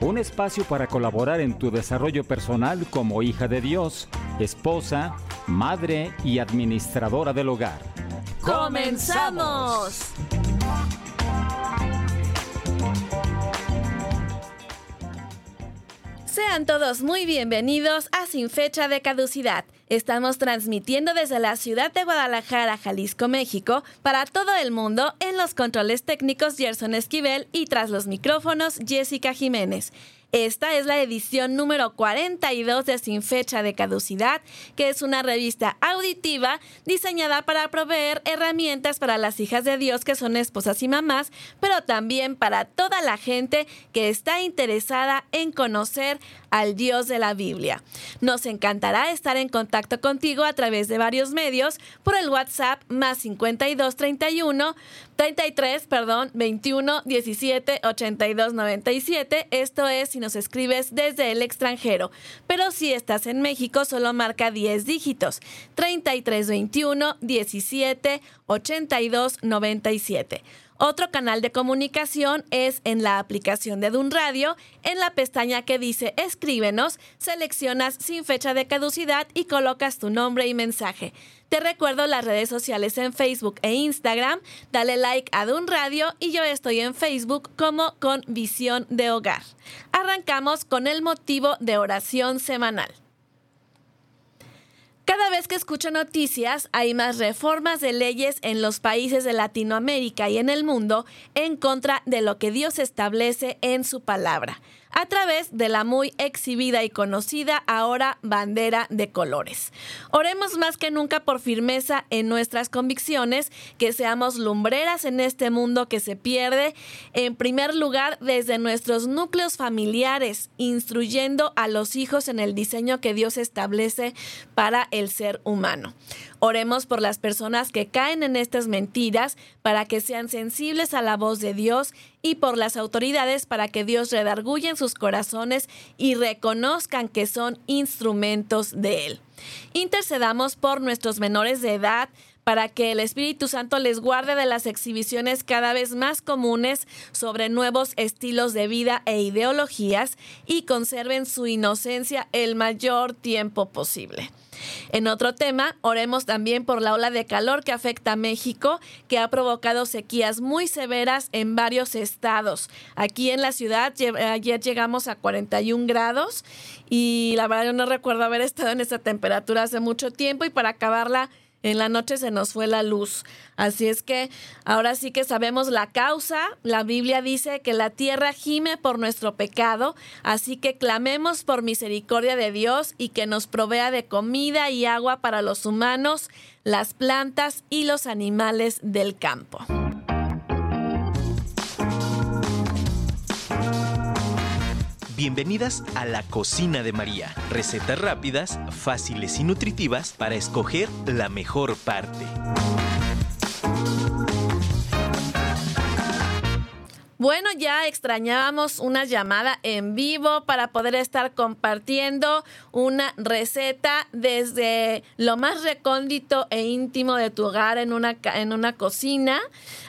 un espacio para colaborar en tu desarrollo personal como hija de Dios, esposa, madre y administradora del hogar. ¡Comenzamos! Sean todos muy bienvenidos a Sin Fecha de Caducidad. Estamos transmitiendo desde la ciudad de Guadalajara, Jalisco, México, para todo el mundo en los controles técnicos Gerson Esquivel y tras los micrófonos Jessica Jiménez. Esta es la edición número 42 de Sin Fecha de Caducidad, que es una revista auditiva diseñada para proveer herramientas para las hijas de Dios que son esposas y mamás, pero también para toda la gente que está interesada en conocer al Dios de la Biblia. Nos encantará estar en contacto contigo a través de varios medios por el WhatsApp más 5231 33, perdón, 21 17 82 97. Esto es si nos escribes desde el extranjero. Pero si estás en México, solo marca 10 dígitos. 33 21 17 82 97. Otro canal de comunicación es en la aplicación de Dun Radio. En la pestaña que dice Escríbenos, seleccionas sin fecha de caducidad y colocas tu nombre y mensaje. Te recuerdo las redes sociales en Facebook e Instagram. Dale like a Dun Radio y yo estoy en Facebook como con Visión de Hogar. Arrancamos con el motivo de oración semanal. Cada vez que escucho noticias, hay más reformas de leyes en los países de Latinoamérica y en el mundo en contra de lo que Dios establece en su palabra a través de la muy exhibida y conocida ahora bandera de colores. Oremos más que nunca por firmeza en nuestras convicciones, que seamos lumbreras en este mundo que se pierde, en primer lugar desde nuestros núcleos familiares, instruyendo a los hijos en el diseño que Dios establece para el ser humano. Oremos por las personas que caen en estas mentiras para que sean sensibles a la voz de Dios y por las autoridades para que Dios redarguya en sus corazones y reconozcan que son instrumentos de Él. Intercedamos por nuestros menores de edad, para que el Espíritu Santo les guarde de las exhibiciones cada vez más comunes sobre nuevos estilos de vida e ideologías y conserven su inocencia el mayor tiempo posible. En otro tema, oremos también por la ola de calor que afecta a México, que ha provocado sequías muy severas en varios estados. Aquí en la ciudad ayer llegamos a 41 grados y la verdad yo no recuerdo haber estado en esa temperatura hace mucho tiempo y para acabarla en la noche se nos fue la luz. Así es que ahora sí que sabemos la causa. La Biblia dice que la tierra gime por nuestro pecado. Así que clamemos por misericordia de Dios y que nos provea de comida y agua para los humanos, las plantas y los animales del campo. Bienvenidas a la cocina de María. Recetas rápidas, fáciles y nutritivas para escoger la mejor parte. Bueno, ya extrañábamos una llamada en vivo para poder estar compartiendo una receta desde lo más recóndito e íntimo de tu hogar en una, en una cocina.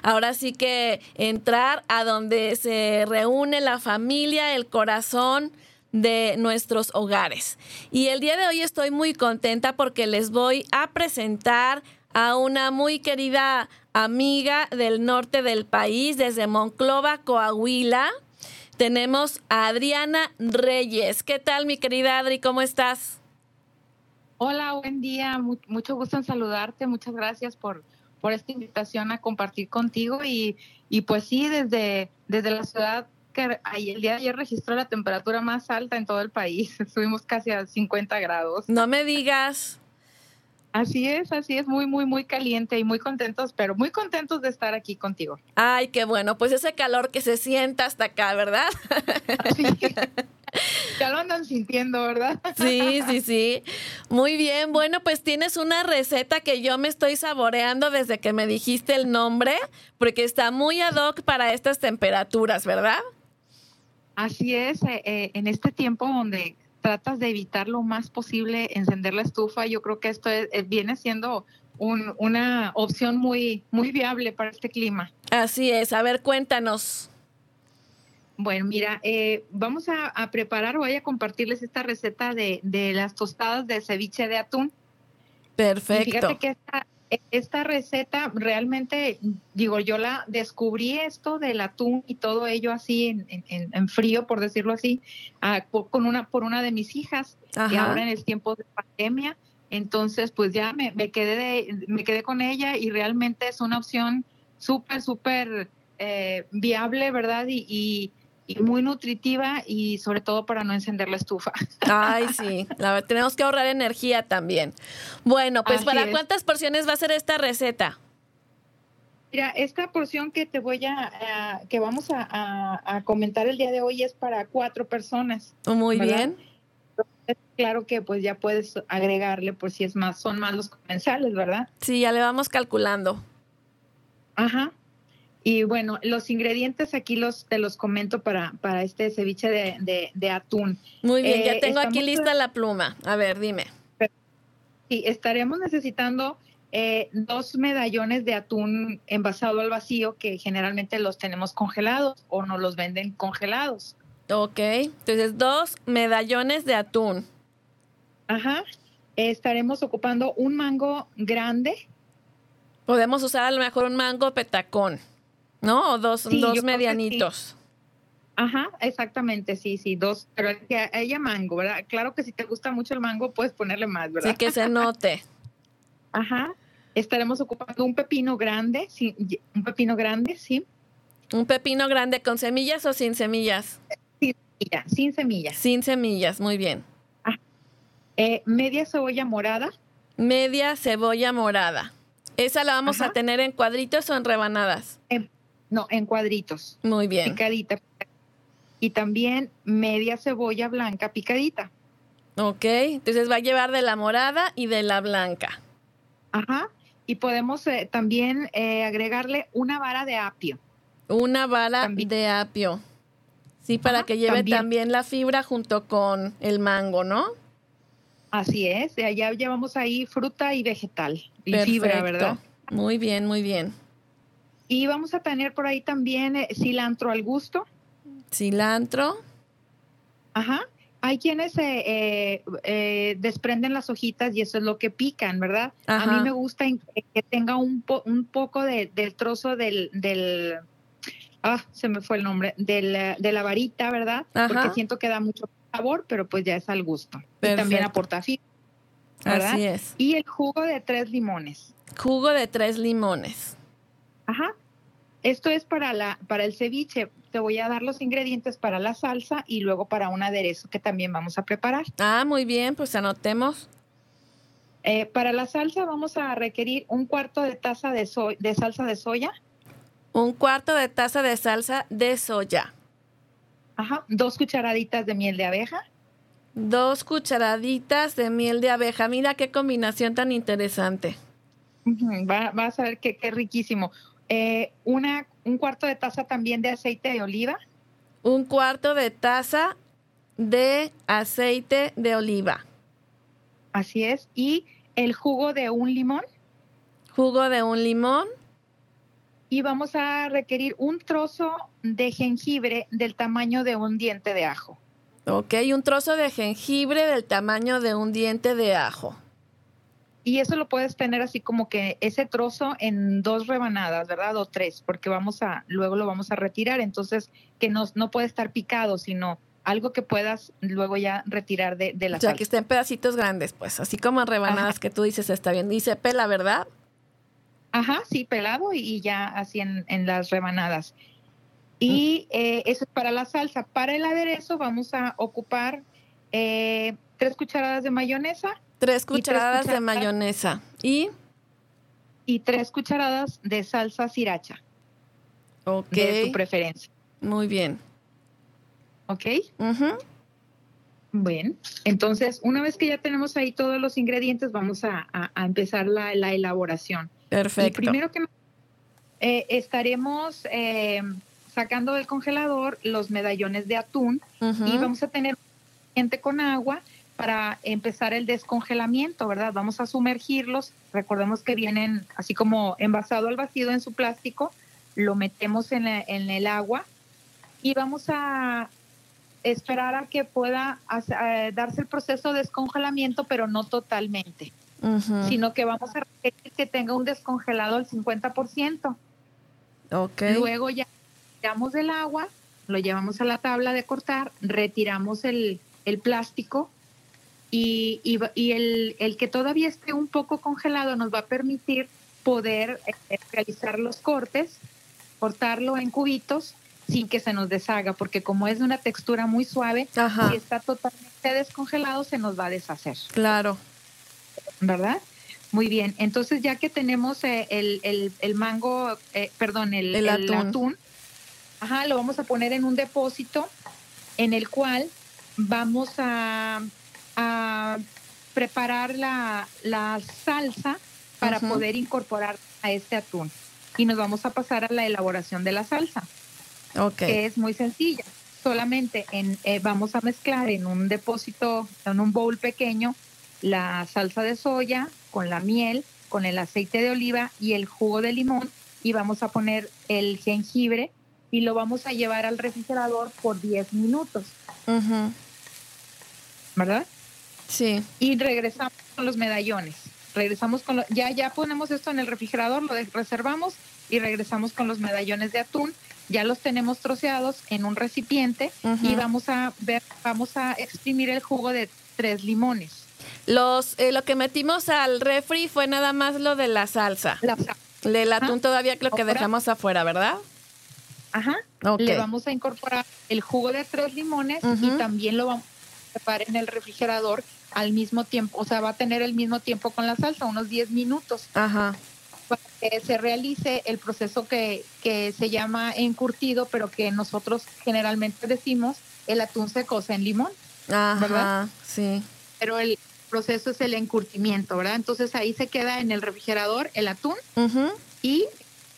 Ahora sí que entrar a donde se reúne la familia, el corazón de nuestros hogares. Y el día de hoy estoy muy contenta porque les voy a presentar a una muy querida amiga del norte del país, desde Monclova, Coahuila. Tenemos a Adriana Reyes. ¿Qué tal, mi querida Adri? ¿Cómo estás? Hola, buen día. Mucho gusto en saludarte. Muchas gracias por, por esta invitación a compartir contigo. Y, y pues sí, desde, desde la ciudad que el día de ayer registró la temperatura más alta en todo el país. Subimos casi a 50 grados. No me digas. Así es, así es, muy, muy, muy caliente y muy contentos, pero muy contentos de estar aquí contigo. Ay, qué bueno, pues ese calor que se sienta hasta acá, ¿verdad? Sí, ya lo andan sintiendo, ¿verdad? Sí, sí, sí. Muy bien. Bueno, pues tienes una receta que yo me estoy saboreando desde que me dijiste el nombre, porque está muy ad hoc para estas temperaturas, ¿verdad? Así es. Eh, eh, en este tiempo donde tratas de evitar lo más posible encender la estufa, yo creo que esto viene siendo una opción muy, muy viable para este clima. Así es. A ver, cuéntanos. Bueno, mira, eh, vamos a, preparar, voy a compartirles esta receta de, las tostadas de ceviche de atún. Perfecto. fíjate que esta, receta realmente, digo, yo la descubrí esto del atún y todo ello así en, frío, por decirlo así, con una, por una de mis hijas, y ahora en el tiempo de pandemia. Entonces, pues ya me, quedé me quedé con ella y realmente es una opción súper, súper eh, viable, ¿verdad? y, muy nutritiva y sobre todo para no encender la estufa. Ay, sí, la, tenemos que ahorrar energía también. Bueno, pues ¿para cuántas porciones va a ser esta receta? Mira, esta porción que te voy a, que vamos a, comentar el día de hoy es para cuatro personas. Muy bien. Claro que pues ya puedes agregarle por si es más, son más los comensales, ¿verdad? Sí, ya le vamos calculando. Ajá. Y bueno, los ingredientes aquí los te los comento para, para este ceviche de, atún. Muy bien, ya eh, tengo aquí lista la pluma. A ver, dime. Sí, estaremos necesitando eh, dos medallones de atún envasado al vacío que generalmente los tenemos congelados o nos los venden congelados. Ok, entonces dos medallones de atún. Ajá. estaremos ocupando un mango grande. Podemos usar a lo mejor un mango petacón. ¿No? O dos, dos medianitos. Ajá, exactamente, sí, sí, dos, pero que ella mango, ¿verdad? Claro que si te gusta mucho el mango, puedes ponerle más, ¿verdad? Sí, que se note. Ajá, estaremos ocupando un pepino grande, sí, un pepino grande, sí. ¿Un pepino grande con semillas o sin semillas? Sin semillas. Sin semillas, sin semillas muy bien. Eh, media cebolla morada. Media cebolla morada. ¿Esa la vamos a tener en cuadritos o en rebanadas? En no, en cuadritos. Muy bien. Picadita. Y también media cebolla blanca picadita. Ok, entonces va a llevar de la morada y de la blanca. Ajá. Y podemos eh, también eh, agregarle una vara de apio. Una vara de apio. Sí, para que lleve también. la fibra junto con el mango, ¿no? Así es, allá llevamos ahí fruta y vegetal y fibra, ¿verdad? Muy bien, muy bien. Y vamos a tener por ahí también eh, cilantro al gusto. Cilantro. Ajá. Hay quienes eh, eh, desprenden las hojitas y eso es lo que pican, ¿verdad? A mí me gusta que tenga un, un poco de, del trozo del, del, ah, se me fue el nombre, del, de la varita, ¿verdad? Porque siento que da mucho sabor, pero pues ya es al gusto. Y también aporta fibra. Así es. Y el jugo de tres limones. Jugo de tres limones. Ajá. Esto es para, la, para el ceviche. Te voy a dar los ingredientes para la salsa y luego para un aderezo que también vamos a preparar. Ah, muy bien, pues anotemos. Eh, para la salsa vamos a requerir un cuarto de taza de, de salsa de soya. Un cuarto de taza de salsa de soya. Ajá, dos cucharaditas de miel de abeja. Dos cucharaditas de miel de abeja. Mira qué combinación tan interesante. Va, vas a ver qué riquísimo. Eh, una, un cuarto de taza también de aceite de oliva. Un cuarto de taza de aceite de oliva. Así es. Y el jugo de un limón. Jugo de un limón. Y vamos a requerir un trozo de jengibre del tamaño de un diente de ajo. Ok, un trozo de jengibre del tamaño de un diente de ajo. Y eso lo puedes tener así como que ese trozo en dos rebanadas, ¿verdad? O tres, porque vamos a, luego lo vamos a retirar. Entonces, que no, no puede estar picado, sino algo que puedas luego ya retirar de, de la O sea, que esté en pedacitos grandes, pues, así como en rebanadas que tú dices está bien. Dice pela, ¿verdad? Ajá, sí, pelado y, ya así en, en, las rebanadas. Y eh, eso es para la salsa. Para el aderezo vamos a ocupar eh, tres cucharadas de mayonesa, Tres cucharadas, de mayonesa. ¿Y? Y tres cucharadas de salsa sriracha. Ok. De tu preferencia. Muy bien. ¿Ok? Bueno, entonces una vez que ya tenemos ahí todos los ingredientes, vamos a, empezar la, elaboración. Perfecto. primero que eh, estaremos eh, sacando del congelador los medallones de atún y vamos a tener gente con agua para empezar el descongelamiento, ¿verdad? Vamos a sumergirlos. Recordemos que vienen así como envasado al vacío en su plástico. Lo metemos en, el agua y vamos a esperar a que pueda eh, darse el proceso de descongelamiento, pero no totalmente, sino que vamos a requerir que tenga un descongelado al 50%. Ok. Luego ya tiramos del agua, lo llevamos a la tabla de cortar, retiramos el, el plástico y, y, el, el, que todavía esté un poco congelado nos va a permitir poder eh, realizar los cortes, cortarlo en cubitos sin que se nos deshaga, porque como es de una textura muy suave, si está totalmente descongelado se nos va a deshacer. Claro. ¿Verdad? Muy bien, entonces ya que tenemos eh, el, el, el, mango, eh, perdón, el, el atún. atún, ajá, lo vamos a poner en un depósito en el cual vamos a a preparar la, salsa para poder incorporar a este atún. Y nos vamos a pasar a la elaboración de la salsa, que es muy sencilla. Solamente en, eh, vamos a mezclar en un depósito, en un bowl pequeño, la salsa de soya con la miel, con el aceite de oliva y el jugo de limón y vamos a poner el jengibre y lo vamos a llevar al refrigerador por 10 minutos. ¿Verdad? Sí. Y regresamos con los medallones. Regresamos con ya ya ponemos esto en el refrigerador, lo reservamos y regresamos con los medallones de atún. Ya los tenemos troceados en un recipiente y vamos a ver, vamos a exprimir el jugo de tres limones. Los eh, lo que metimos al refri fue nada más lo de la salsa. La El atún todavía lo que dejamos afuera, ¿verdad? Ajá. Le vamos a incorporar el jugo de tres limones y también lo vamos a preparar en el refrigerador al mismo tiempo, o sea, va a tener el mismo tiempo con la salsa, unos 10 minutos. Ajá. Para que se realice el proceso que, que se llama encurtido, pero que nosotros generalmente decimos el atún se cose en limón. Ajá, ¿verdad? sí. Pero el proceso es el encurtimiento, ¿verdad? Entonces ahí se queda en el refrigerador el atún y,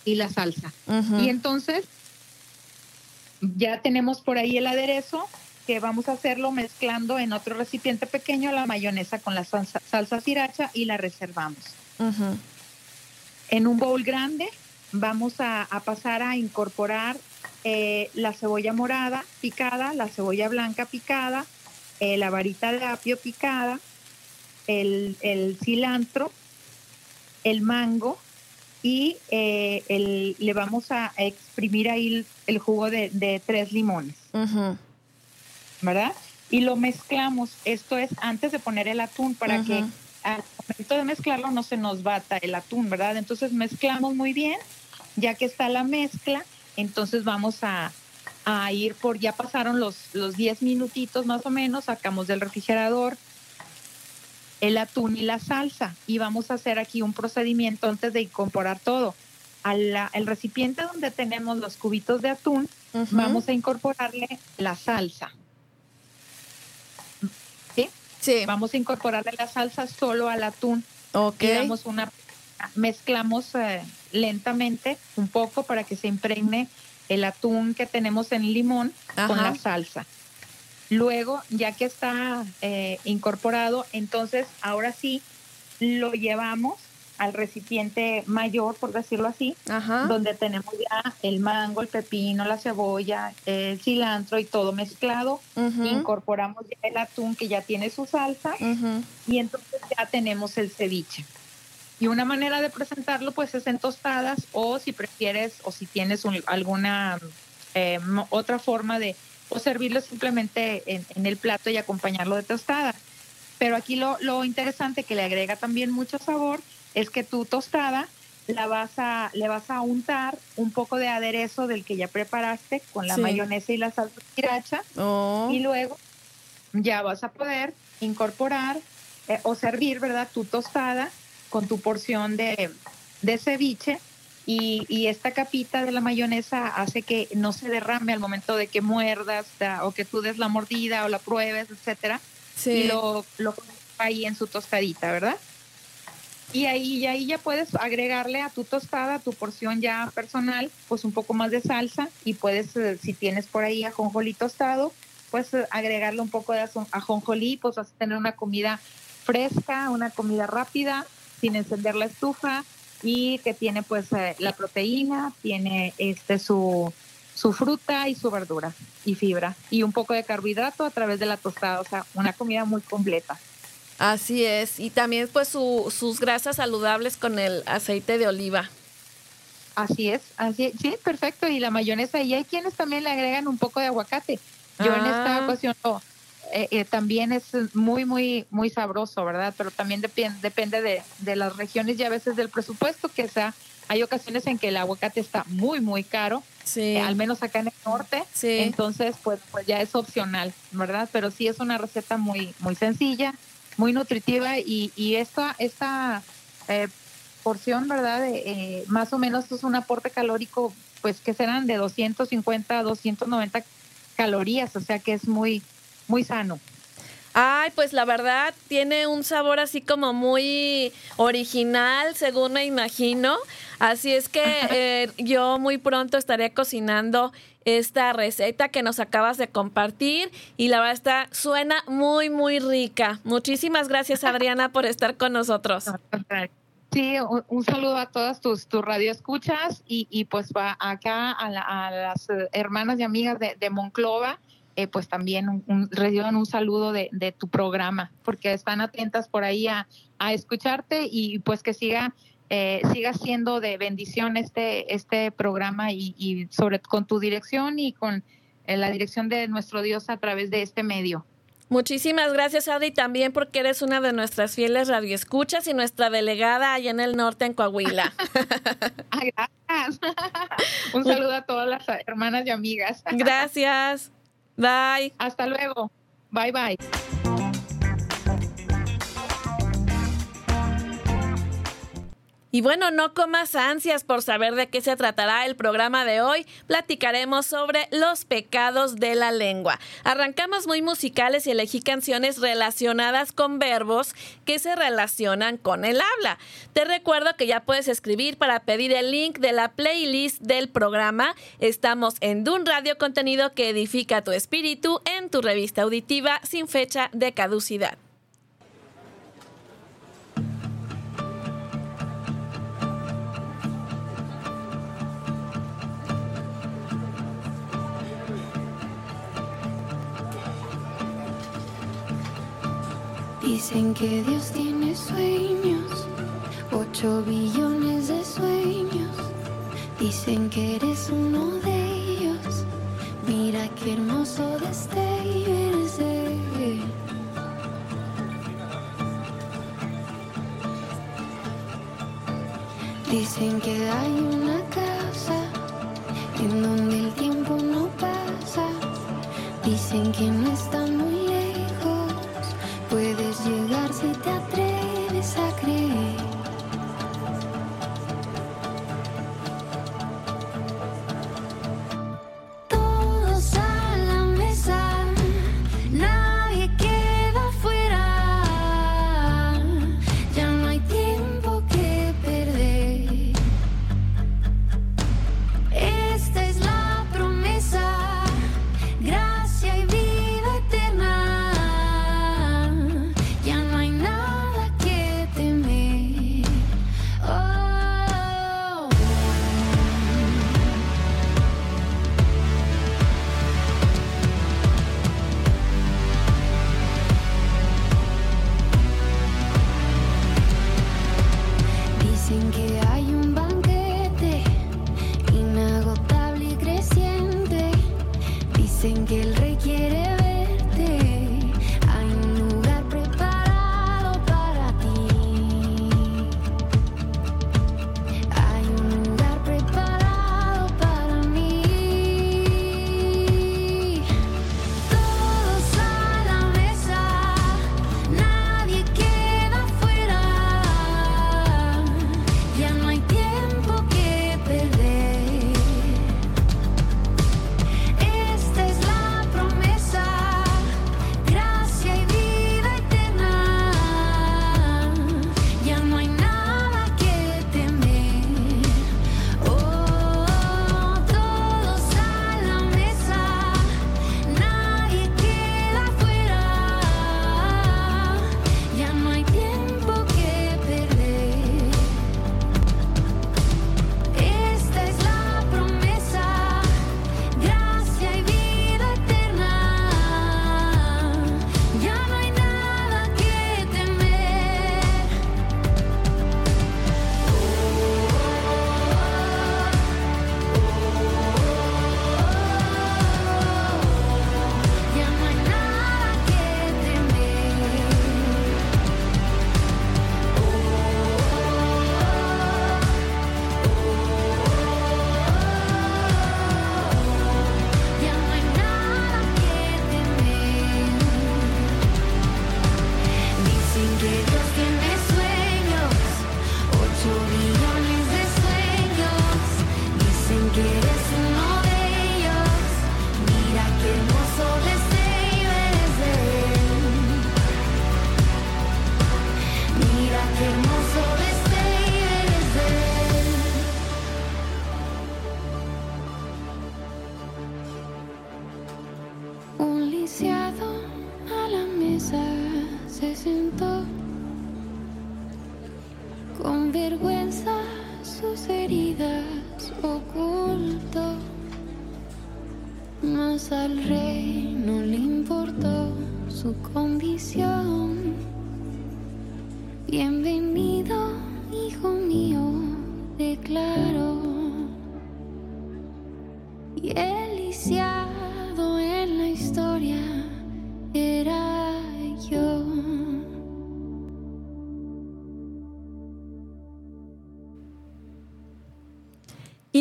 y, la salsa. Y entonces ya tenemos por ahí el aderezo que vamos a hacerlo mezclando en otro recipiente pequeño la mayonesa con la salsa, salsa sriracha y la reservamos. En un bowl grande vamos a, pasar a incorporar eh, la cebolla morada picada, la cebolla blanca picada, eh, la varita de apio picada, el, cilantro, el mango y eh, le vamos a exprimir ahí el, jugo de, tres limones. ¿Verdad? Y lo mezclamos. Esto es antes de poner el atún para que al momento de mezclarlo no se nos bata el atún, ¿verdad? Entonces mezclamos muy bien. Ya que está la mezcla, entonces vamos a, ir por, ya pasaron los, los 10 minutitos más o menos, sacamos del refrigerador el atún y la salsa y vamos a hacer aquí un procedimiento antes de incorporar todo. Al el recipiente donde tenemos los cubitos de atún, vamos a incorporarle la salsa. Sí. Vamos a incorporarle la salsa solo al atún. Ok. una, mezclamos eh, lentamente un poco para que se impregne el atún que tenemos en limón con la salsa. Luego, ya que está eh, incorporado, entonces ahora sí lo llevamos al recipiente mayor, por decirlo así, donde tenemos ya el mango, el pepino, la cebolla, el cilantro y todo mezclado. Incorporamos ya el atún que ya tiene su salsa y entonces ya tenemos el ceviche. Y una manera de presentarlo pues es en tostadas o si prefieres o si tienes alguna eh, otra forma de o servirlo simplemente en, el plato y acompañarlo de tostada. Pero aquí lo, lo interesante que le agrega también mucho sabor es que tu tostada la vas a, le vas a untar un poco de aderezo del que ya preparaste con la mayonesa y la salsa sriracha oh. y luego ya vas a poder incorporar eh, o servir, ¿verdad? Tu tostada con tu porción de, de ceviche y, esta capita de la mayonesa hace que no se derrame al momento de que muerdas o que tú des la mordida o la pruebes, etcétera. Y lo, lo ahí en su tostadita, ¿verdad? Y ahí, ahí ya puedes agregarle a tu tostada, a tu porción ya personal, pues un poco más de salsa y puedes, eh, si tienes por ahí ajonjolí tostado, pues agregarle un poco de ajonjolí, pues vas a tener una comida fresca, una comida rápida, sin encender la estufa y que tiene pues eh, la proteína, tiene este su, su fruta y su verdura y fibra y un poco de carbohidrato a través de la tostada, o sea, una comida muy completa. Así es, y también pues sus grasas saludables con el aceite de oliva. Así es, así sí, perfecto, y la mayonesa, y hay quienes también le agregan un poco de aguacate. Yo en esta ah. ocasión eh, eh, también es muy, muy, muy sabroso, ¿verdad? Pero también depende, depende de, de, las regiones y a veces del presupuesto, que sea, hay ocasiones en que el aguacate está muy, muy caro, sí. Eh, al menos acá en el norte, sí. entonces pues, pues ya es opcional, ¿verdad? Pero sí es una receta muy, muy sencilla, muy nutritiva y, y esta, esta porción, ¿verdad? más o menos es un aporte calórico, pues que serán de 250 a 290 calorías, o sea que es muy, muy sano. Ay, pues la verdad tiene un sabor así como muy original, según me imagino. Así es que eh, yo muy pronto estaré cocinando esta receta que nos acabas de compartir y la verdad está, suena muy, muy rica. Muchísimas gracias Adriana por estar con nosotros. Sí, un, saludo a todas tus, tus radioescuchas y, y pues va acá a, las hermanas y amigas de, de Monclova eh, pues también un, un, reciban un saludo de, tu programa, porque están atentas por ahí a, escucharte y pues que siga eh, siga siendo de bendición este este programa y, sobre con tu dirección y con eh, la dirección de nuestro Dios a través de este medio. Muchísimas gracias, Adi, también porque eres una de nuestras fieles radioescuchas y nuestra delegada allá en el norte, en Coahuila. gracias. Un saludo a todas las hermanas y amigas. Gracias. Bye. Hasta luego. Bye bye. Y bueno, no comas ansias por saber de qué se tratará el programa de hoy. Platicaremos sobre los pecados de la lengua. Arrancamos muy musicales y elegí canciones relacionadas con verbos que se relacionan con el habla. Te recuerdo que ya puedes escribir para pedir el link de la playlist del programa. Estamos en Dun Radio Contenido que edifica tu espíritu en tu revista auditiva sin fecha de caducidad. Dicen que Dios tiene sueños, ocho billones de sueños. Dicen que eres uno de ellos. Mira qué hermoso destello eres Dicen que hay una casa en donde el tiempo no pasa. Dicen que no está muy llegar si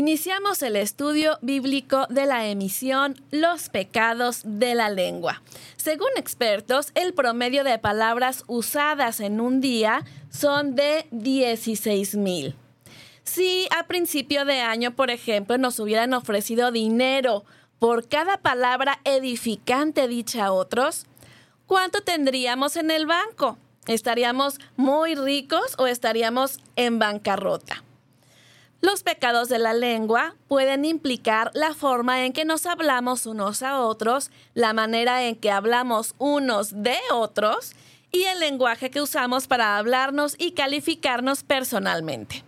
Iniciamos el estudio bíblico de la emisión Los pecados de la lengua. Según expertos, el promedio de palabras usadas en un día son de 16 mil. Si a principio de año, por ejemplo, nos hubieran ofrecido dinero por cada palabra edificante dicha a otros, ¿cuánto tendríamos en el banco? ¿Estaríamos muy ricos o estaríamos en bancarrota? Los pecados de la lengua pueden implicar la forma en que nos hablamos unos a otros, la manera en que hablamos unos de otros y el lenguaje que usamos para hablarnos y calificarnos personalmente.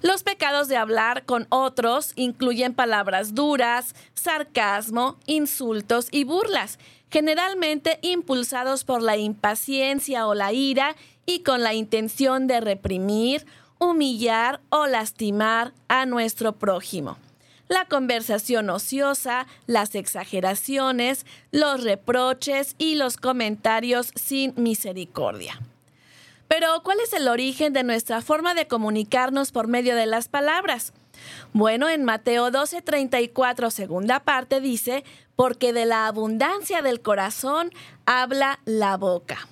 Los pecados de hablar con otros incluyen palabras duras, sarcasmo, insultos y burlas, generalmente impulsados por la impaciencia o la ira y con la intención de reprimir, humillar o lastimar a nuestro prójimo. La conversación ociosa, las exageraciones, los reproches y los comentarios sin misericordia. Pero, ¿cuál es el origen de nuestra forma de comunicarnos por medio de las palabras? Bueno, en Mateo 12:34, segunda parte, dice, porque de la abundancia del corazón habla la boca.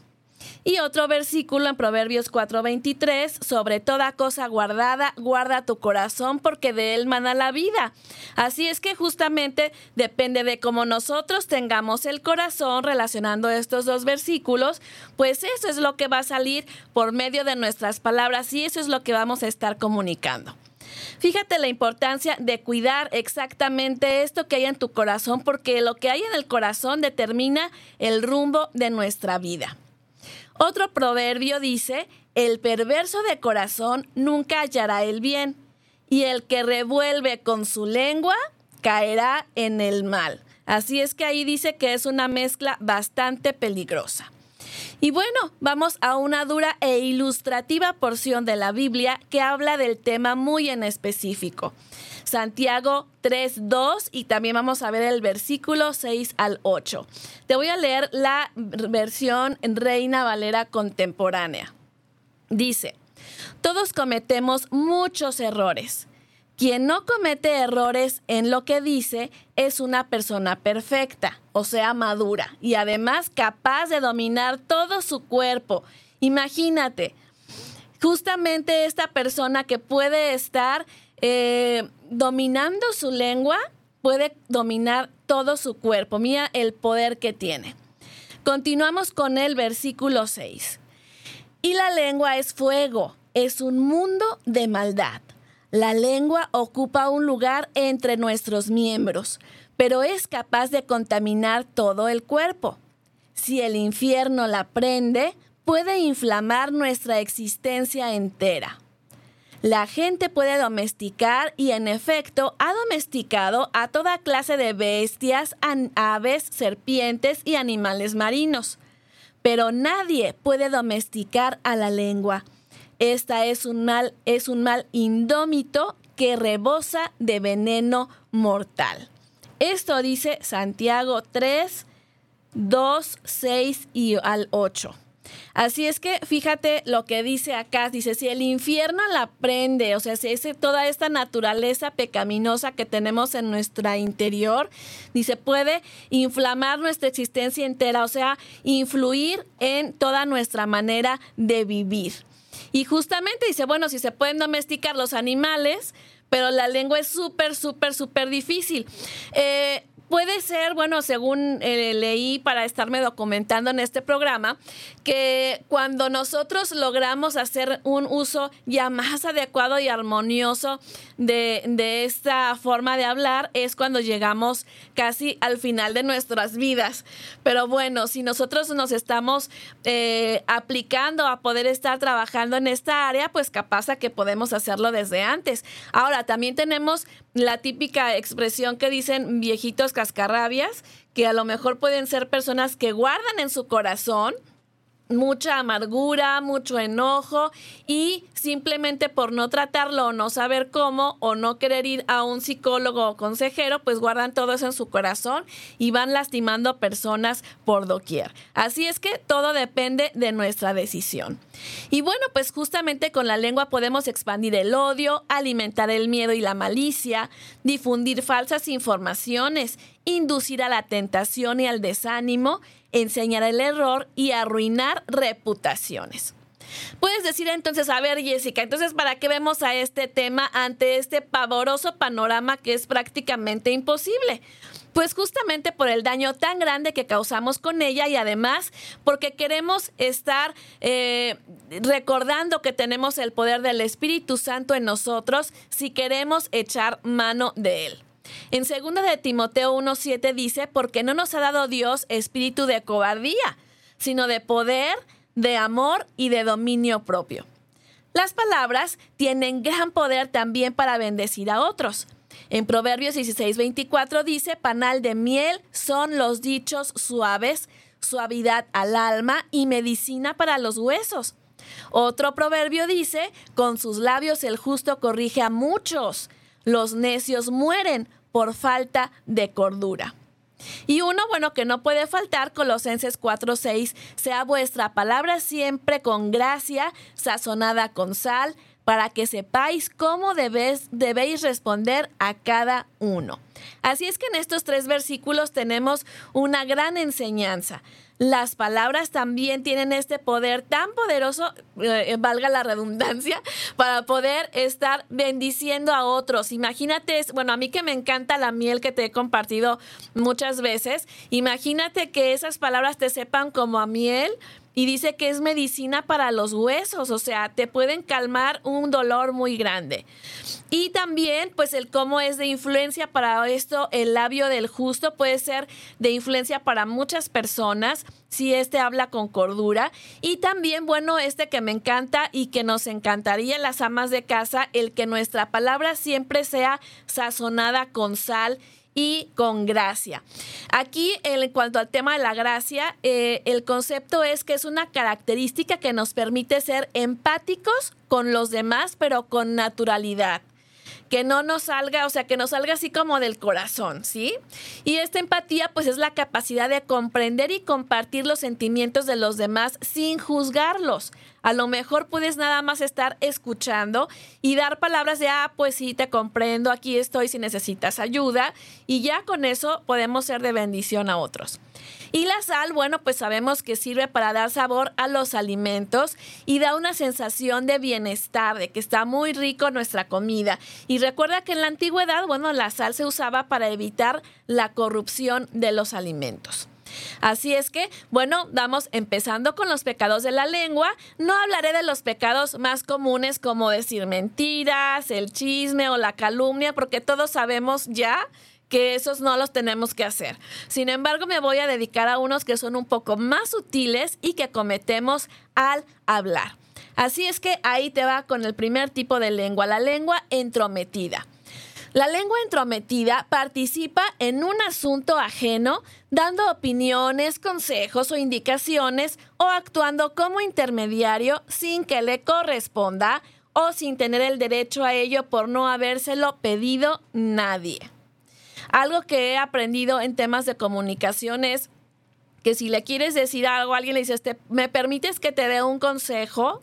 Y otro versículo en Proverbios 4:23, sobre toda cosa guardada, guarda tu corazón porque de él mana la vida. Así es que justamente depende de cómo nosotros tengamos el corazón relacionando estos dos versículos, pues eso es lo que va a salir por medio de nuestras palabras y eso es lo que vamos a estar comunicando. Fíjate la importancia de cuidar exactamente esto que hay en tu corazón, porque lo que hay en el corazón determina el rumbo de nuestra vida. Otro proverbio dice, el perverso de corazón nunca hallará el bien, y el que revuelve con su lengua caerá en el mal. Así es que ahí dice que es una mezcla bastante peligrosa. Y bueno, vamos a una dura e ilustrativa porción de la Biblia que habla del tema muy en específico. Santiago 3.2 y también vamos a ver el versículo 6 al 8. Te voy a leer la versión Reina Valera contemporánea. Dice, todos cometemos muchos errores. Quien no comete errores en lo que dice es una persona perfecta, o sea, madura, y además capaz de dominar todo su cuerpo. Imagínate, justamente esta persona que puede estar eh, dominando su lengua, puede dominar todo su cuerpo. Mira el poder que tiene. Continuamos con el versículo 6. Y la lengua es fuego, es un mundo de maldad. La lengua ocupa un lugar entre nuestros miembros, pero es capaz de contaminar todo el cuerpo. Si el infierno la prende, puede inflamar nuestra existencia entera. La gente puede domesticar y en efecto ha domesticado a toda clase de bestias, aves, serpientes y animales marinos. Pero nadie puede domesticar a la lengua. Esta es un mal, es un mal indómito que rebosa de veneno mortal. Esto dice Santiago 3, 2, 6 y al 8. Así es que fíjate lo que dice acá, dice, si el infierno la prende, o sea, si es toda esta naturaleza pecaminosa que tenemos en nuestra interior, dice, puede inflamar nuestra existencia entera, o sea, influir en toda nuestra manera de vivir. Y justamente dice, bueno, si se pueden domesticar los animales, pero la lengua es súper, súper, súper difícil. Eh, puede ser, bueno, según eh, leí para estarme documentando en este programa, que cuando nosotros logramos hacer un uso ya más adecuado y armonioso de, esta forma de hablar, es cuando llegamos casi al final de nuestras vidas. Pero bueno, si nosotros nos estamos eh, aplicando a poder estar trabajando en esta área, pues capaz a que podemos hacerlo desde antes. Ahora, también tenemos la típica expresión que dicen viejitos cascarrabias, que a lo mejor pueden ser personas que guardan en su corazón mucha amargura, mucho enojo y simplemente por no tratarlo o no saber cómo o no querer ir a un psicólogo o consejero, pues guardan todo eso en su corazón y van lastimando personas por doquier. Así es que todo depende de nuestra decisión. Y bueno, pues justamente con la lengua podemos expandir el odio, alimentar el miedo y la malicia, difundir falsas informaciones, inducir a la tentación y al desánimo, enseñar el error y arruinar reputaciones. Puedes decir entonces, a ver Jessica, entonces ¿para qué vemos a este tema ante este pavoroso panorama que es prácticamente imposible? Pues justamente por el daño tan grande que causamos con ella y además porque queremos estar eh, recordando que tenemos el poder del Espíritu Santo en nosotros si queremos echar mano de él. En 2 de Timoteo 1.7 dice, porque no nos ha dado Dios espíritu de cobardía, sino de poder, de amor y de dominio propio. Las palabras tienen gran poder también para bendecir a otros. En Proverbios 16:24 dice, panal de miel son los dichos suaves, suavidad al alma y medicina para los huesos. Otro proverbio dice, con sus labios el justo corrige a muchos, los necios mueren por falta de cordura. Y uno, bueno, que no puede faltar, Colosenses 4:6, sea vuestra palabra siempre con gracia, sazonada con sal, para que sepáis cómo debéis, debéis responder a cada uno. Así es que en estos tres versículos tenemos una gran enseñanza. Las palabras también tienen este poder tan poderoso, eh, valga la redundancia, para poder estar bendiciendo a otros. Imagínate, bueno, a mí que me encanta la miel que te he compartido muchas veces, imagínate que esas palabras te sepan como a miel y dice que es medicina para los huesos, o sea, te pueden calmar un dolor muy grande. Y también, pues, el cómo es de influencia para esto, el labio del justo puede ser de influencia para muchas personas si este habla con cordura. Y también, bueno, este que me encanta y que nos encantaría las amas de casa, el que nuestra palabra siempre sea sazonada con sal y con gracia. Aquí, en cuanto al tema de la gracia, eh, el concepto es que es una característica que nos permite ser empáticos con los demás, pero con naturalidad que no nos salga, o sea, que nos salga así como del corazón, ¿sí? Y esta empatía pues es la capacidad de comprender y compartir los sentimientos de los demás sin juzgarlos. A lo mejor puedes nada más estar escuchando y dar palabras de, ah, pues sí, te comprendo, aquí estoy si necesitas ayuda. Y ya con eso podemos ser de bendición a otros. Y la sal, bueno, pues sabemos que sirve para dar sabor a los alimentos y da una sensación de bienestar, de que está muy rico nuestra comida. Y recuerda que en la antigüedad, bueno, la sal se usaba para evitar la corrupción de los alimentos. Así es que, bueno, vamos empezando con los pecados de la lengua. No hablaré de los pecados más comunes como decir mentiras, el chisme o la calumnia, porque todos sabemos ya que esos no los tenemos que hacer. Sin embargo, me voy a dedicar a unos que son un poco más sutiles y que cometemos al hablar. Así es que ahí te va con el primer tipo de lengua, la lengua entrometida. La lengua entrometida participa en un asunto ajeno, dando opiniones, consejos o indicaciones o actuando como intermediario sin que le corresponda o sin tener el derecho a ello por no habérselo pedido nadie. Algo que he aprendido en temas de comunicación es que si le quieres decir algo a alguien, le dices, ¿me permites que te dé un consejo?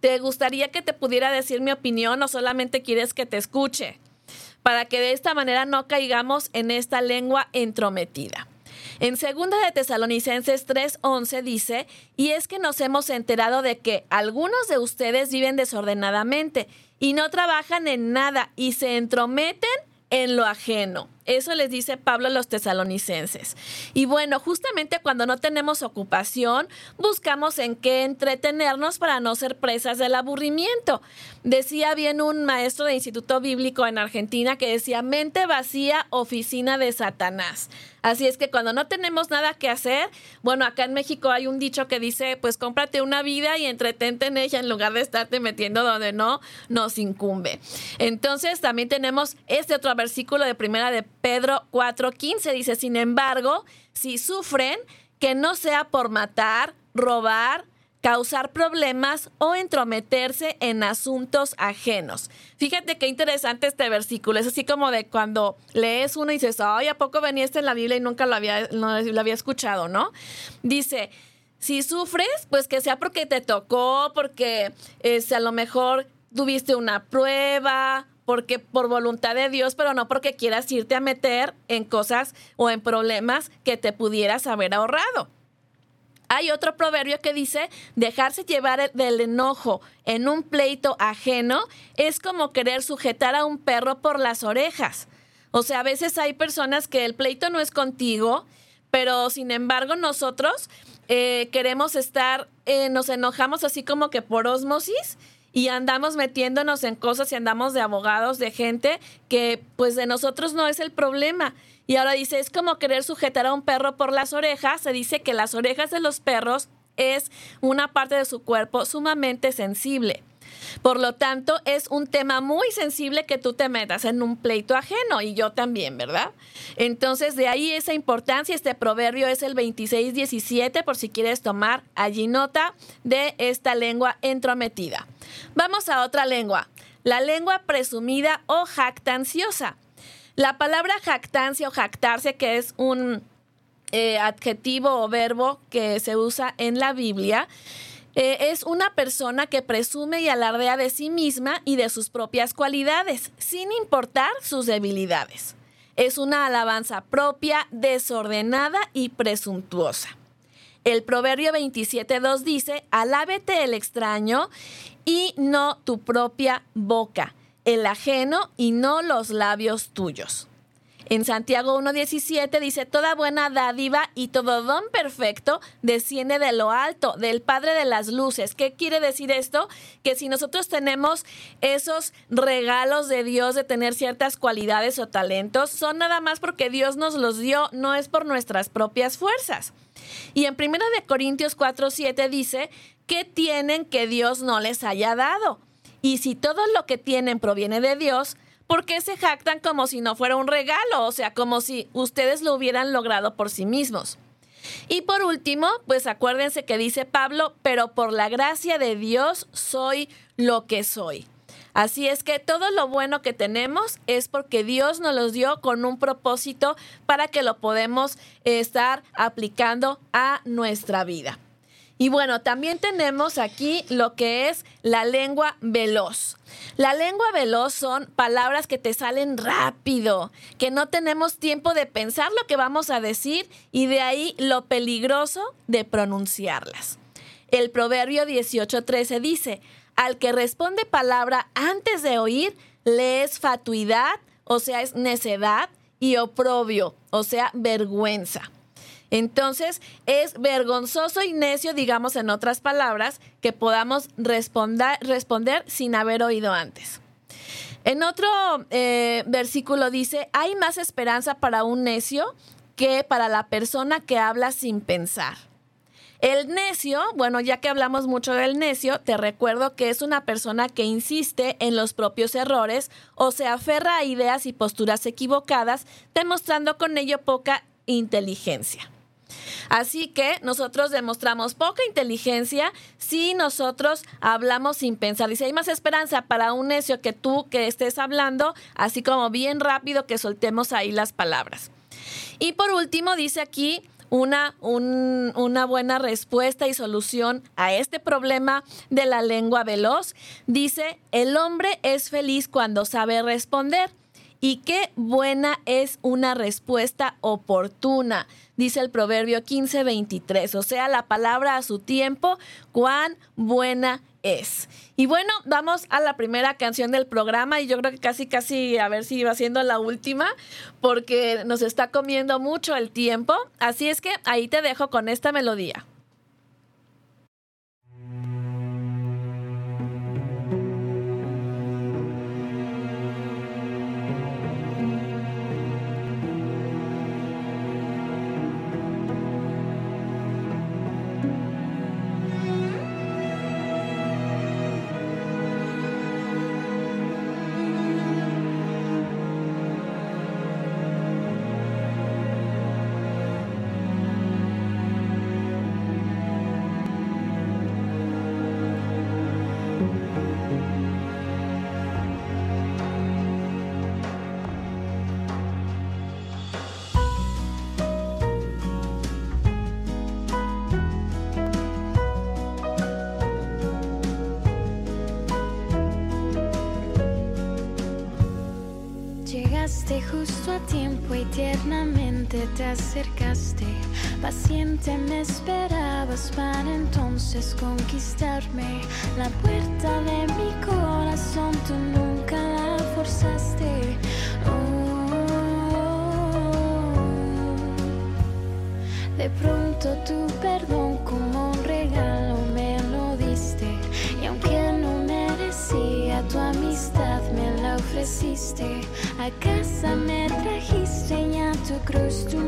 ¿Te gustaría que te pudiera decir mi opinión o solamente quieres que te escuche? Para que de esta manera no caigamos en esta lengua entrometida. En 2 de Tesalonicenses 3:11 dice, y es que nos hemos enterado de que algunos de ustedes viven desordenadamente y no trabajan en nada y se entrometen en lo ajeno Eso les dice Pablo a los tesalonicenses. Y bueno, justamente cuando no tenemos ocupación, buscamos en qué entretenernos para no ser presas del aburrimiento. Decía bien un maestro de instituto bíblico en Argentina que decía, mente vacía, oficina de Satanás. Así es que cuando no tenemos nada que hacer, bueno, acá en México hay un dicho que dice, pues cómprate una vida y entretente en ella en lugar de estarte metiendo donde no nos incumbe. Entonces también tenemos este otro versículo de primera de Pedro 4:15, dice, sin embargo, si sufren, que no sea por matar, robar, causar problemas o entrometerse en asuntos ajenos. Fíjate qué interesante este versículo. Es así como de cuando lees uno y dices, ay, ¿a poco venía este en la Biblia y nunca lo había, lo había escuchado, no? Dice, si sufres, pues que sea porque te tocó, porque este, a lo mejor tuviste una prueba, porque por voluntad de Dios, pero no porque quieras irte a meter en cosas o en problemas que te pudieras haber ahorrado. Hay otro proverbio que dice, dejarse llevar del enojo en un pleito ajeno es como querer sujetar a un perro por las orejas. O sea, a veces hay personas que el pleito no es contigo, pero sin embargo nosotros eh, queremos estar, eh, nos enojamos así como que por osmosis y andamos metiéndonos en cosas y andamos de abogados, de gente que pues de nosotros no es el problema. Y ahora dice, es como querer sujetar a un perro por las orejas. Se dice que las orejas de los perros es una parte de su cuerpo sumamente sensible. Por lo tanto, es un tema muy sensible que tú te metas en un pleito ajeno y yo también, ¿verdad? Entonces, de ahí esa importancia. Este proverbio es el 26-17, por si quieres tomar allí nota de esta lengua entrometida. Vamos a otra lengua, la lengua presumida o jactanciosa. La palabra jactancia o jactarse, que es un eh, adjetivo o verbo que se usa en la Biblia, eh, es una persona que presume y alardea de sí misma y de sus propias cualidades, sin importar sus debilidades. Es una alabanza propia, desordenada y presuntuosa. El Proverbio 27.2 dice, alábete el extraño y no tu propia boca el ajeno y no los labios tuyos. En Santiago 1.17 dice, toda buena dádiva y todo don perfecto desciende de lo alto, del Padre de las Luces. ¿Qué quiere decir esto? Que si nosotros tenemos esos regalos de Dios de tener ciertas cualidades o talentos, son nada más porque Dios nos los dio, no es por nuestras propias fuerzas. Y en 1 Corintios 4.7 dice, ¿qué tienen que Dios no les haya dado? Y si todo lo que tienen proviene de Dios, ¿por qué se jactan como si no fuera un regalo? O sea, como si ustedes lo hubieran logrado por sí mismos. Y por último, pues acuérdense que dice Pablo, pero por la gracia de Dios soy lo que soy. Así es que todo lo bueno que tenemos es porque Dios nos los dio con un propósito para que lo podemos estar aplicando a nuestra vida. Y bueno, también tenemos aquí lo que es la lengua veloz. La lengua veloz son palabras que te salen rápido, que no tenemos tiempo de pensar lo que vamos a decir y de ahí lo peligroso de pronunciarlas. El proverbio 18:13 dice, al que responde palabra antes de oír, le es fatuidad, o sea, es necedad, y oprobio, o sea, vergüenza. Entonces, es vergonzoso y necio, digamos en otras palabras, que podamos responder, sin haber oído antes. En otro eh, versículo dice, hay más esperanza para un necio que para la persona que habla sin pensar. El necio, bueno, ya que hablamos mucho del necio, te recuerdo que es una persona que insiste en los propios errores o se aferra a ideas y posturas equivocadas, demostrando con ello poca inteligencia. Así que nosotros demostramos poca inteligencia si nosotros hablamos sin pensar. Dice, hay más esperanza para un necio que tú que estés hablando, así como bien rápido que soltemos ahí las palabras. Y por último, dice aquí, una, una, buena respuesta y solución a este problema de la lengua veloz. Dice, el hombre es feliz cuando sabe responder. Y qué buena es una respuesta oportuna, dice el proverbio 15:23. O sea, la palabra a su tiempo, cuán buena es. Y bueno, vamos a la primera canción del programa y yo creo que casi, casi a ver si va siendo la última porque nos está comiendo mucho el tiempo. Así es que ahí te dejo con esta melodía. Tiempo y tiernamente te acercaste. Paciente me esperabas para entonces conquistarme. La puerta de mi corazón tú nunca la forzaste. Oh, de pronto tu perdón como un regalo me lo diste. Y aunque no merecía tu amistad, me la ofreciste. A casa me trajiste y tu cruz tú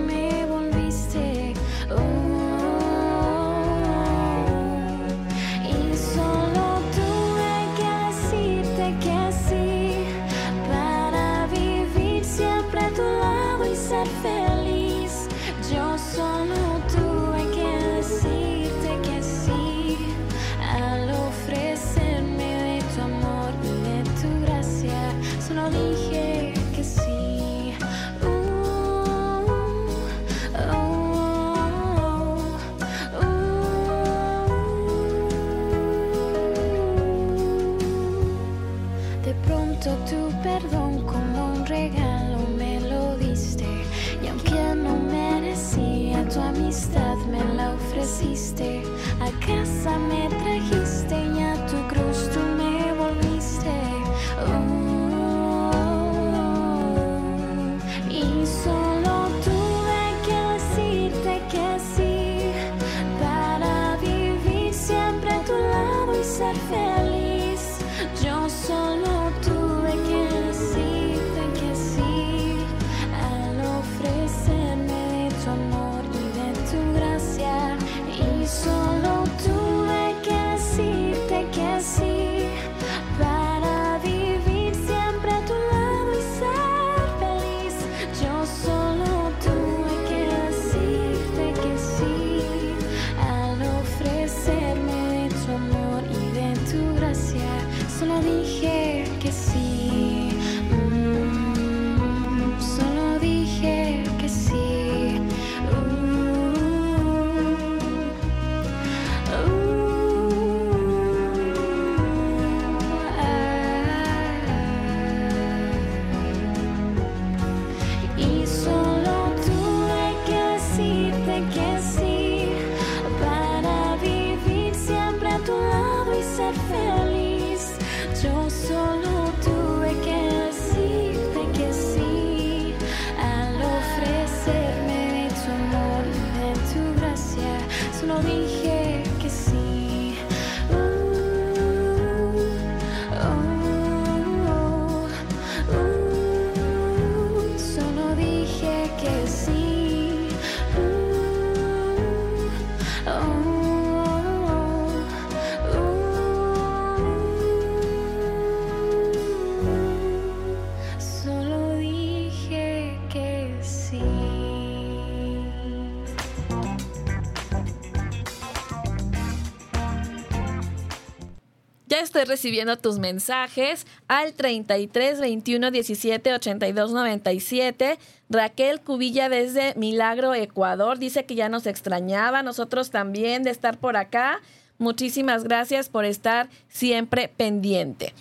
estoy recibiendo tus mensajes al 33 21 17 82 97. Raquel Cubilla desde Milagro, Ecuador, dice que ya nos extrañaba, nosotros también de estar por acá. Muchísimas gracias por estar siempre pendiente.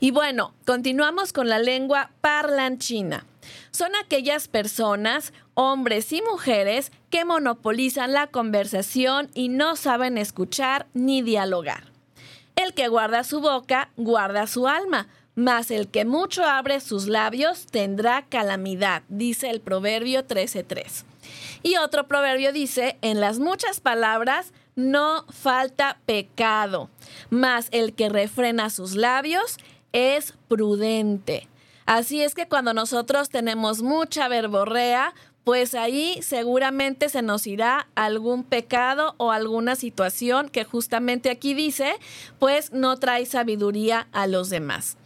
Y bueno, continuamos con la lengua parlanchina. Son aquellas personas, hombres y mujeres, que monopolizan la conversación y no saben escuchar ni dialogar. El que guarda su boca, guarda su alma, mas el que mucho abre sus labios tendrá calamidad, dice el Proverbio 13.3. Y otro proverbio dice, en las muchas palabras no falta pecado, mas el que refrena sus labios es prudente. Así es que cuando nosotros tenemos mucha verborrea, pues ahí seguramente se nos irá algún pecado o alguna situación que justamente aquí dice, pues no trae sabiduría a los demás.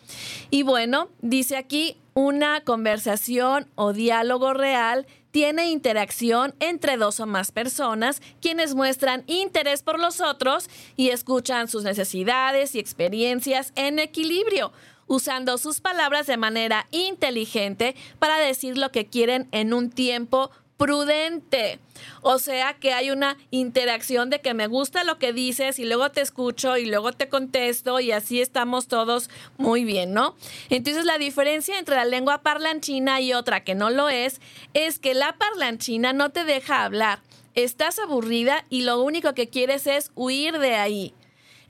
Y bueno, dice aquí, una conversación o diálogo real tiene interacción entre dos o más personas quienes muestran interés por los otros y escuchan sus necesidades y experiencias en equilibrio usando sus palabras de manera inteligente para decir lo que quieren en un tiempo prudente. O sea que hay una interacción de que me gusta lo que dices y luego te escucho y luego te contesto y así estamos todos muy bien, ¿no? Entonces la diferencia entre la lengua parlanchina y otra que no lo es es que la parlanchina no te deja hablar. Estás aburrida y lo único que quieres es huir de ahí.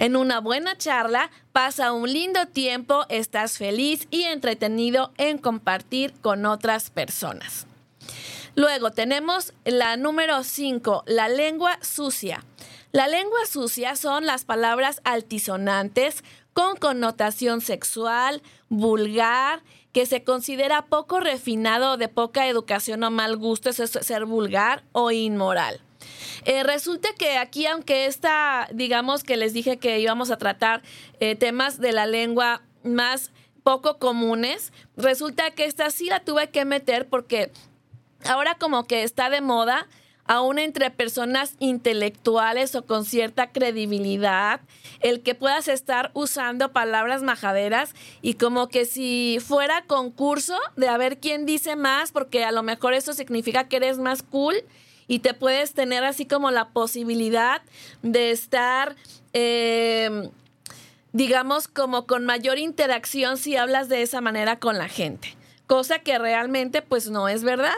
En una buena charla pasa un lindo tiempo, estás feliz y entretenido en compartir con otras personas. Luego tenemos la número 5, la lengua sucia. La lengua sucia son las palabras altisonantes con connotación sexual, vulgar, que se considera poco refinado de poca educación o mal gusto, eso es ser vulgar o inmoral. Eh, resulta que aquí, aunque esta, digamos que les dije que íbamos a tratar eh, temas de la lengua más poco comunes, resulta que esta sí la tuve que meter porque ahora como que está de moda, aún entre personas intelectuales o con cierta credibilidad, el que puedas estar usando palabras majaderas y como que si fuera concurso de a ver quién dice más, porque a lo mejor eso significa que eres más cool y te puedes tener así como la posibilidad de estar, em, digamos, como con mayor interacción si hablas de esa manera con la gente, cosa que realmente pues no es verdad.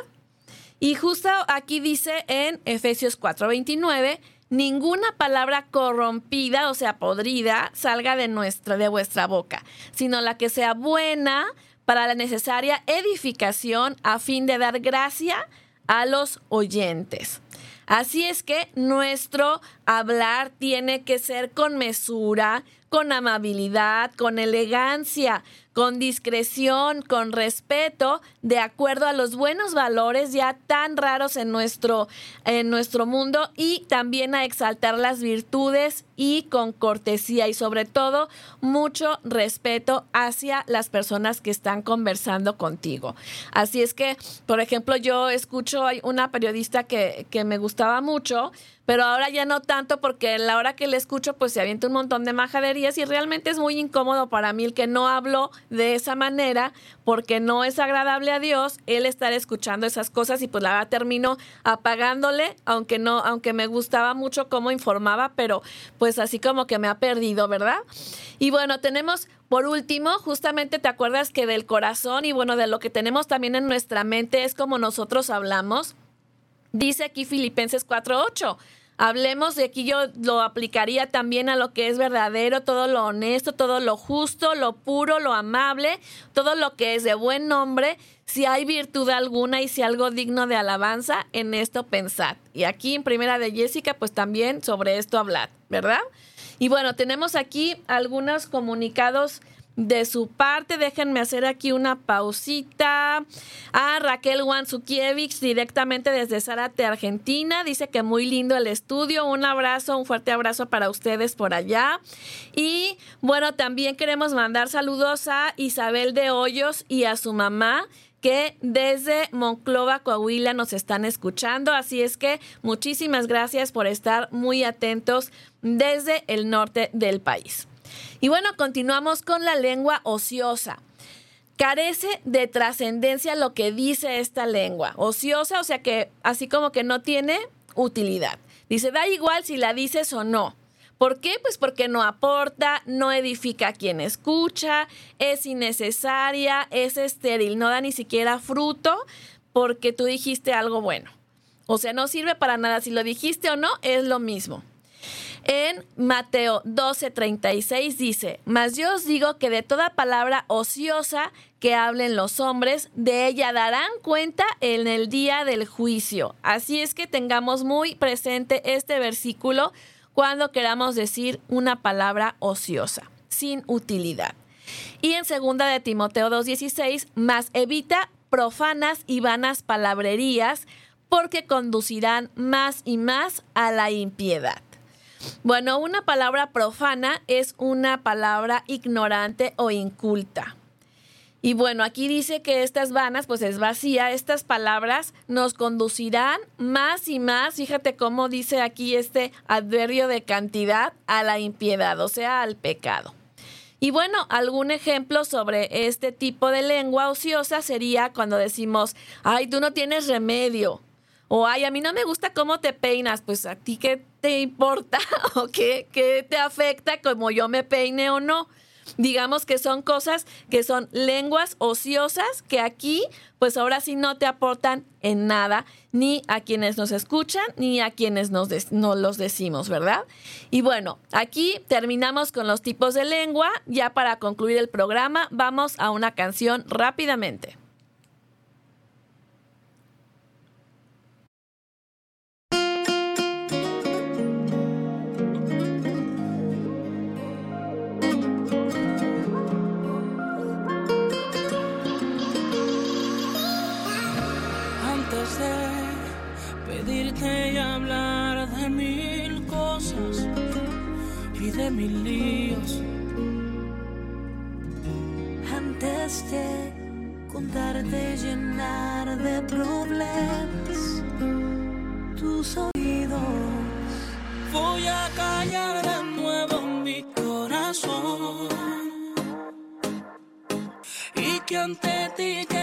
Y justo aquí dice en Efesios 4:29, ninguna palabra corrompida, o sea, podrida, salga de nuestra de vuestra boca, sino la que sea buena para la necesaria edificación a fin de dar gracia a los oyentes. Así es que nuestro hablar tiene que ser con mesura, con amabilidad, con elegancia, con discreción, con respeto, de acuerdo a los buenos valores ya tan raros en nuestro, en nuestro mundo y también a exaltar las virtudes y con cortesía y sobre todo mucho respeto hacia las personas que están conversando contigo. Así es que, por ejemplo, yo escucho una periodista que, que me gustaba mucho, pero ahora ya no tanto porque la hora que le escucho pues se avienta un montón de majaderías y realmente es muy incómodo para mí el que no hablo de esa manera porque no es agradable a Dios el estar escuchando esas cosas y pues la verdad termino apagándole, aunque no, aunque me gustaba mucho cómo informaba, pero pues así como que me ha perdido, ¿verdad? Y bueno, tenemos por último, justamente te acuerdas que del corazón y bueno, de lo que tenemos también en nuestra mente es como nosotros hablamos. Dice aquí Filipenses 4:8. Hablemos de aquí, yo lo aplicaría también a lo que es verdadero, todo lo honesto, todo lo justo, lo puro, lo amable, todo lo que es de buen nombre, si hay virtud alguna y si algo digno de alabanza, en esto pensad. Y aquí en primera de Jessica, pues también sobre esto hablad, ¿verdad? Y bueno, tenemos aquí algunos comunicados de su parte. Déjenme hacer aquí una pausita. A Raquel Wanzukiewicz, directamente desde Zárate, Argentina. Dice que muy lindo el estudio. Un abrazo, un fuerte abrazo para ustedes por allá. Y bueno, también queremos mandar saludos a Isabel de Hoyos y a su mamá que desde Monclova, Coahuila nos están escuchando. Así es que muchísimas gracias por estar muy atentos desde el norte del país. Y bueno, continuamos con la lengua ociosa. Carece de trascendencia lo que dice esta lengua. Ociosa, o sea que así como que no tiene utilidad. Dice, da igual si la dices o no. ¿Por qué? Pues porque no aporta, no edifica a quien escucha, es innecesaria, es estéril, no da ni siquiera fruto porque tú dijiste algo bueno. O sea, no sirve para nada. Si lo dijiste o no, es lo mismo. En Mateo 12:36 dice, Mas yo os digo que de toda palabra ociosa que hablen los hombres, de ella darán cuenta en el día del juicio. Así es que tengamos muy presente este versículo cuando queramos decir una palabra ociosa, sin utilidad. Y en segunda de Timoteo 2:16, más evita profanas y vanas palabrerías, porque conducirán más y más a la impiedad. Bueno, una palabra profana es una palabra ignorante o inculta. Y bueno, aquí dice que estas vanas, pues es vacía, estas palabras nos conducirán más y más, fíjate cómo dice aquí este adverbio de cantidad, a la impiedad, o sea, al pecado. Y bueno, algún ejemplo sobre este tipo de lengua ociosa sería cuando decimos, ay, tú no tienes remedio, o, ay, a mí no me gusta cómo te peinas, pues a ti qué te importa o qué, qué te afecta como yo me peine o no. Digamos que son cosas que son lenguas ociosas que aquí, pues ahora sí no te aportan en nada, ni a quienes nos escuchan, ni a quienes nos no los decimos, ¿verdad? Y bueno, aquí terminamos con los tipos de lengua. Ya para concluir el programa, vamos a una canción rápidamente. De mil cosas y de mil líos. Antes de contarte llenar de problemas tus oídos, voy a callar de nuevo mi corazón y que ante ti quede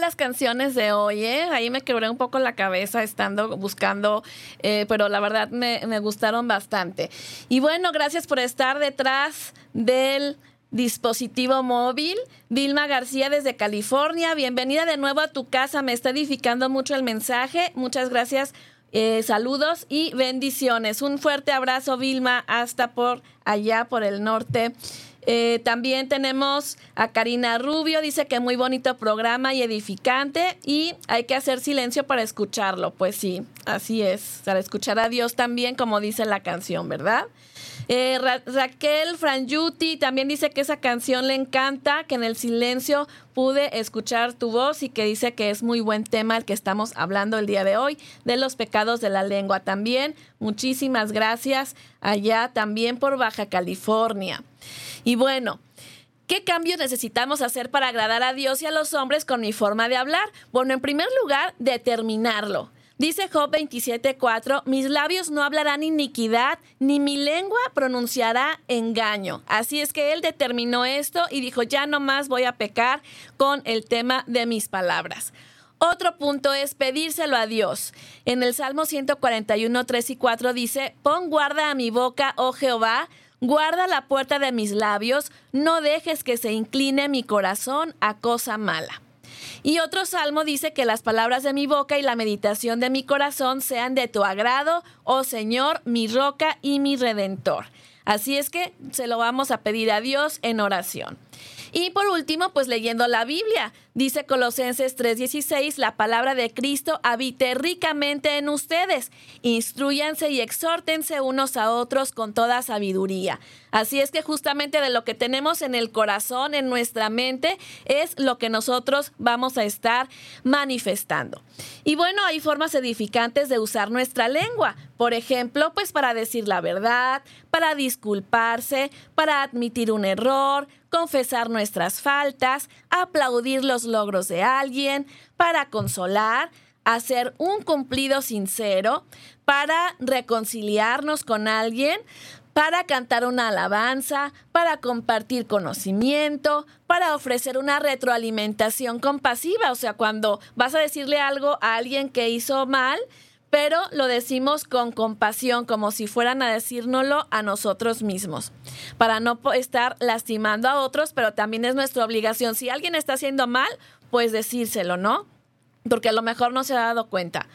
las canciones de hoy? Eh? Ahí me quebré un poco la cabeza estando buscando, eh, pero la verdad me, me gustaron bastante. Y bueno, gracias por estar detrás del dispositivo móvil. Vilma García desde California, bienvenida de nuevo a tu casa. Me está edificando mucho el mensaje. Muchas gracias. Eh, saludos y bendiciones. Un fuerte abrazo, Vilma, hasta por allá, por el norte eh, también tenemos a Karina Rubio, dice que muy bonito programa y edificante y hay que hacer silencio para escucharlo. Pues sí, así es, para escuchar a Dios también, como dice la canción, ¿verdad? Eh, Raquel Franjuti también dice que esa canción le encanta, que en el silencio pude escuchar tu voz y que dice que es muy buen tema el que estamos hablando el día de hoy, de los pecados de la lengua también. Muchísimas gracias allá también por Baja California. Y bueno, ¿Qué cambios necesitamos hacer para agradar a Dios y a los hombres con mi forma de hablar? Bueno, en primer lugar, determinarlo. Dice Job 27:4, mis labios no hablarán iniquidad, ni mi lengua pronunciará engaño. Así es que él determinó esto y dijo, ya no más voy a pecar con el tema de mis palabras. Otro punto es pedírselo a Dios. En el Salmo 141, 3 y 4 dice, pon guarda a mi boca, oh Jehová, Guarda la puerta de mis labios, no dejes que se incline mi corazón a cosa mala. Y otro salmo dice que las palabras de mi boca y la meditación de mi corazón sean de tu agrado, oh Señor, mi roca y mi redentor. Así es que se lo vamos a pedir a Dios en oración. Y por último, pues leyendo la Biblia. Dice Colosenses 3:16, la palabra de Cristo habite ricamente en ustedes. Instruyanse y exhórtense unos a otros con toda sabiduría. Así es que justamente de lo que tenemos en el corazón, en nuestra mente, es lo que nosotros vamos a estar manifestando. Y bueno, hay formas edificantes de usar nuestra lengua. Por ejemplo, pues para decir la verdad, para disculparse, para admitir un error, confesar nuestras faltas, aplaudir los logros de alguien, para consolar, hacer un cumplido sincero, para reconciliarnos con alguien, para cantar una alabanza, para compartir conocimiento, para ofrecer una retroalimentación compasiva. O sea, cuando vas a decirle algo a alguien que hizo mal, pero lo decimos con compasión, como si fueran a decírnoslo a nosotros mismos, para no estar lastimando a otros, pero también es nuestra obligación. Si alguien está haciendo mal, pues decírselo, ¿no? Porque a lo mejor no se ha dado cuenta.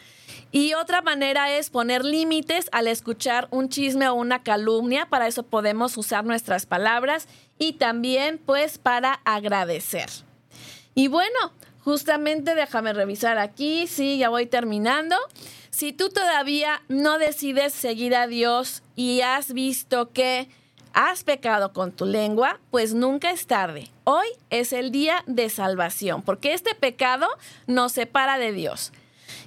Y otra manera es poner límites al escuchar un chisme o una calumnia. Para eso podemos usar nuestras palabras y también pues para agradecer. Y bueno, justamente déjame revisar aquí. Sí, ya voy terminando. Si tú todavía no decides seguir a Dios y has visto que has pecado con tu lengua, pues nunca es tarde. Hoy es el día de salvación, porque este pecado nos separa de Dios.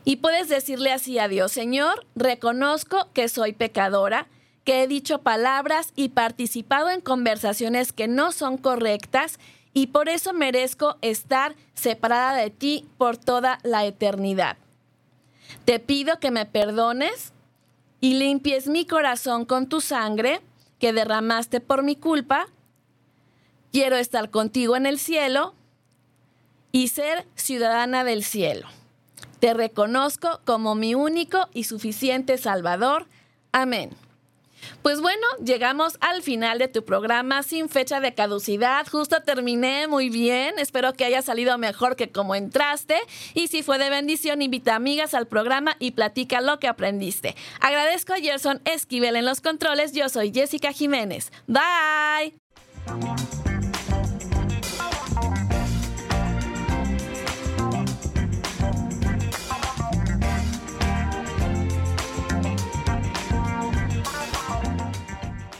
Y puedes decirle así a Dios, Señor, reconozco que soy pecadora, que he dicho palabras y participado en conversaciones que no son correctas y por eso merezco estar separada de ti por toda la eternidad. Te pido que me perdones y limpies mi corazón con tu sangre que derramaste por mi culpa. Quiero estar contigo en el cielo y ser ciudadana del cielo. Te reconozco como mi único y suficiente Salvador. Amén. Pues bueno, llegamos al final de tu programa sin fecha de caducidad. Justo terminé muy bien. Espero que haya salido mejor que como entraste. Y si fue de bendición, invita amigas al programa y platica lo que aprendiste. Agradezco a Gerson Esquivel en los controles. Yo soy Jessica Jiménez. Bye.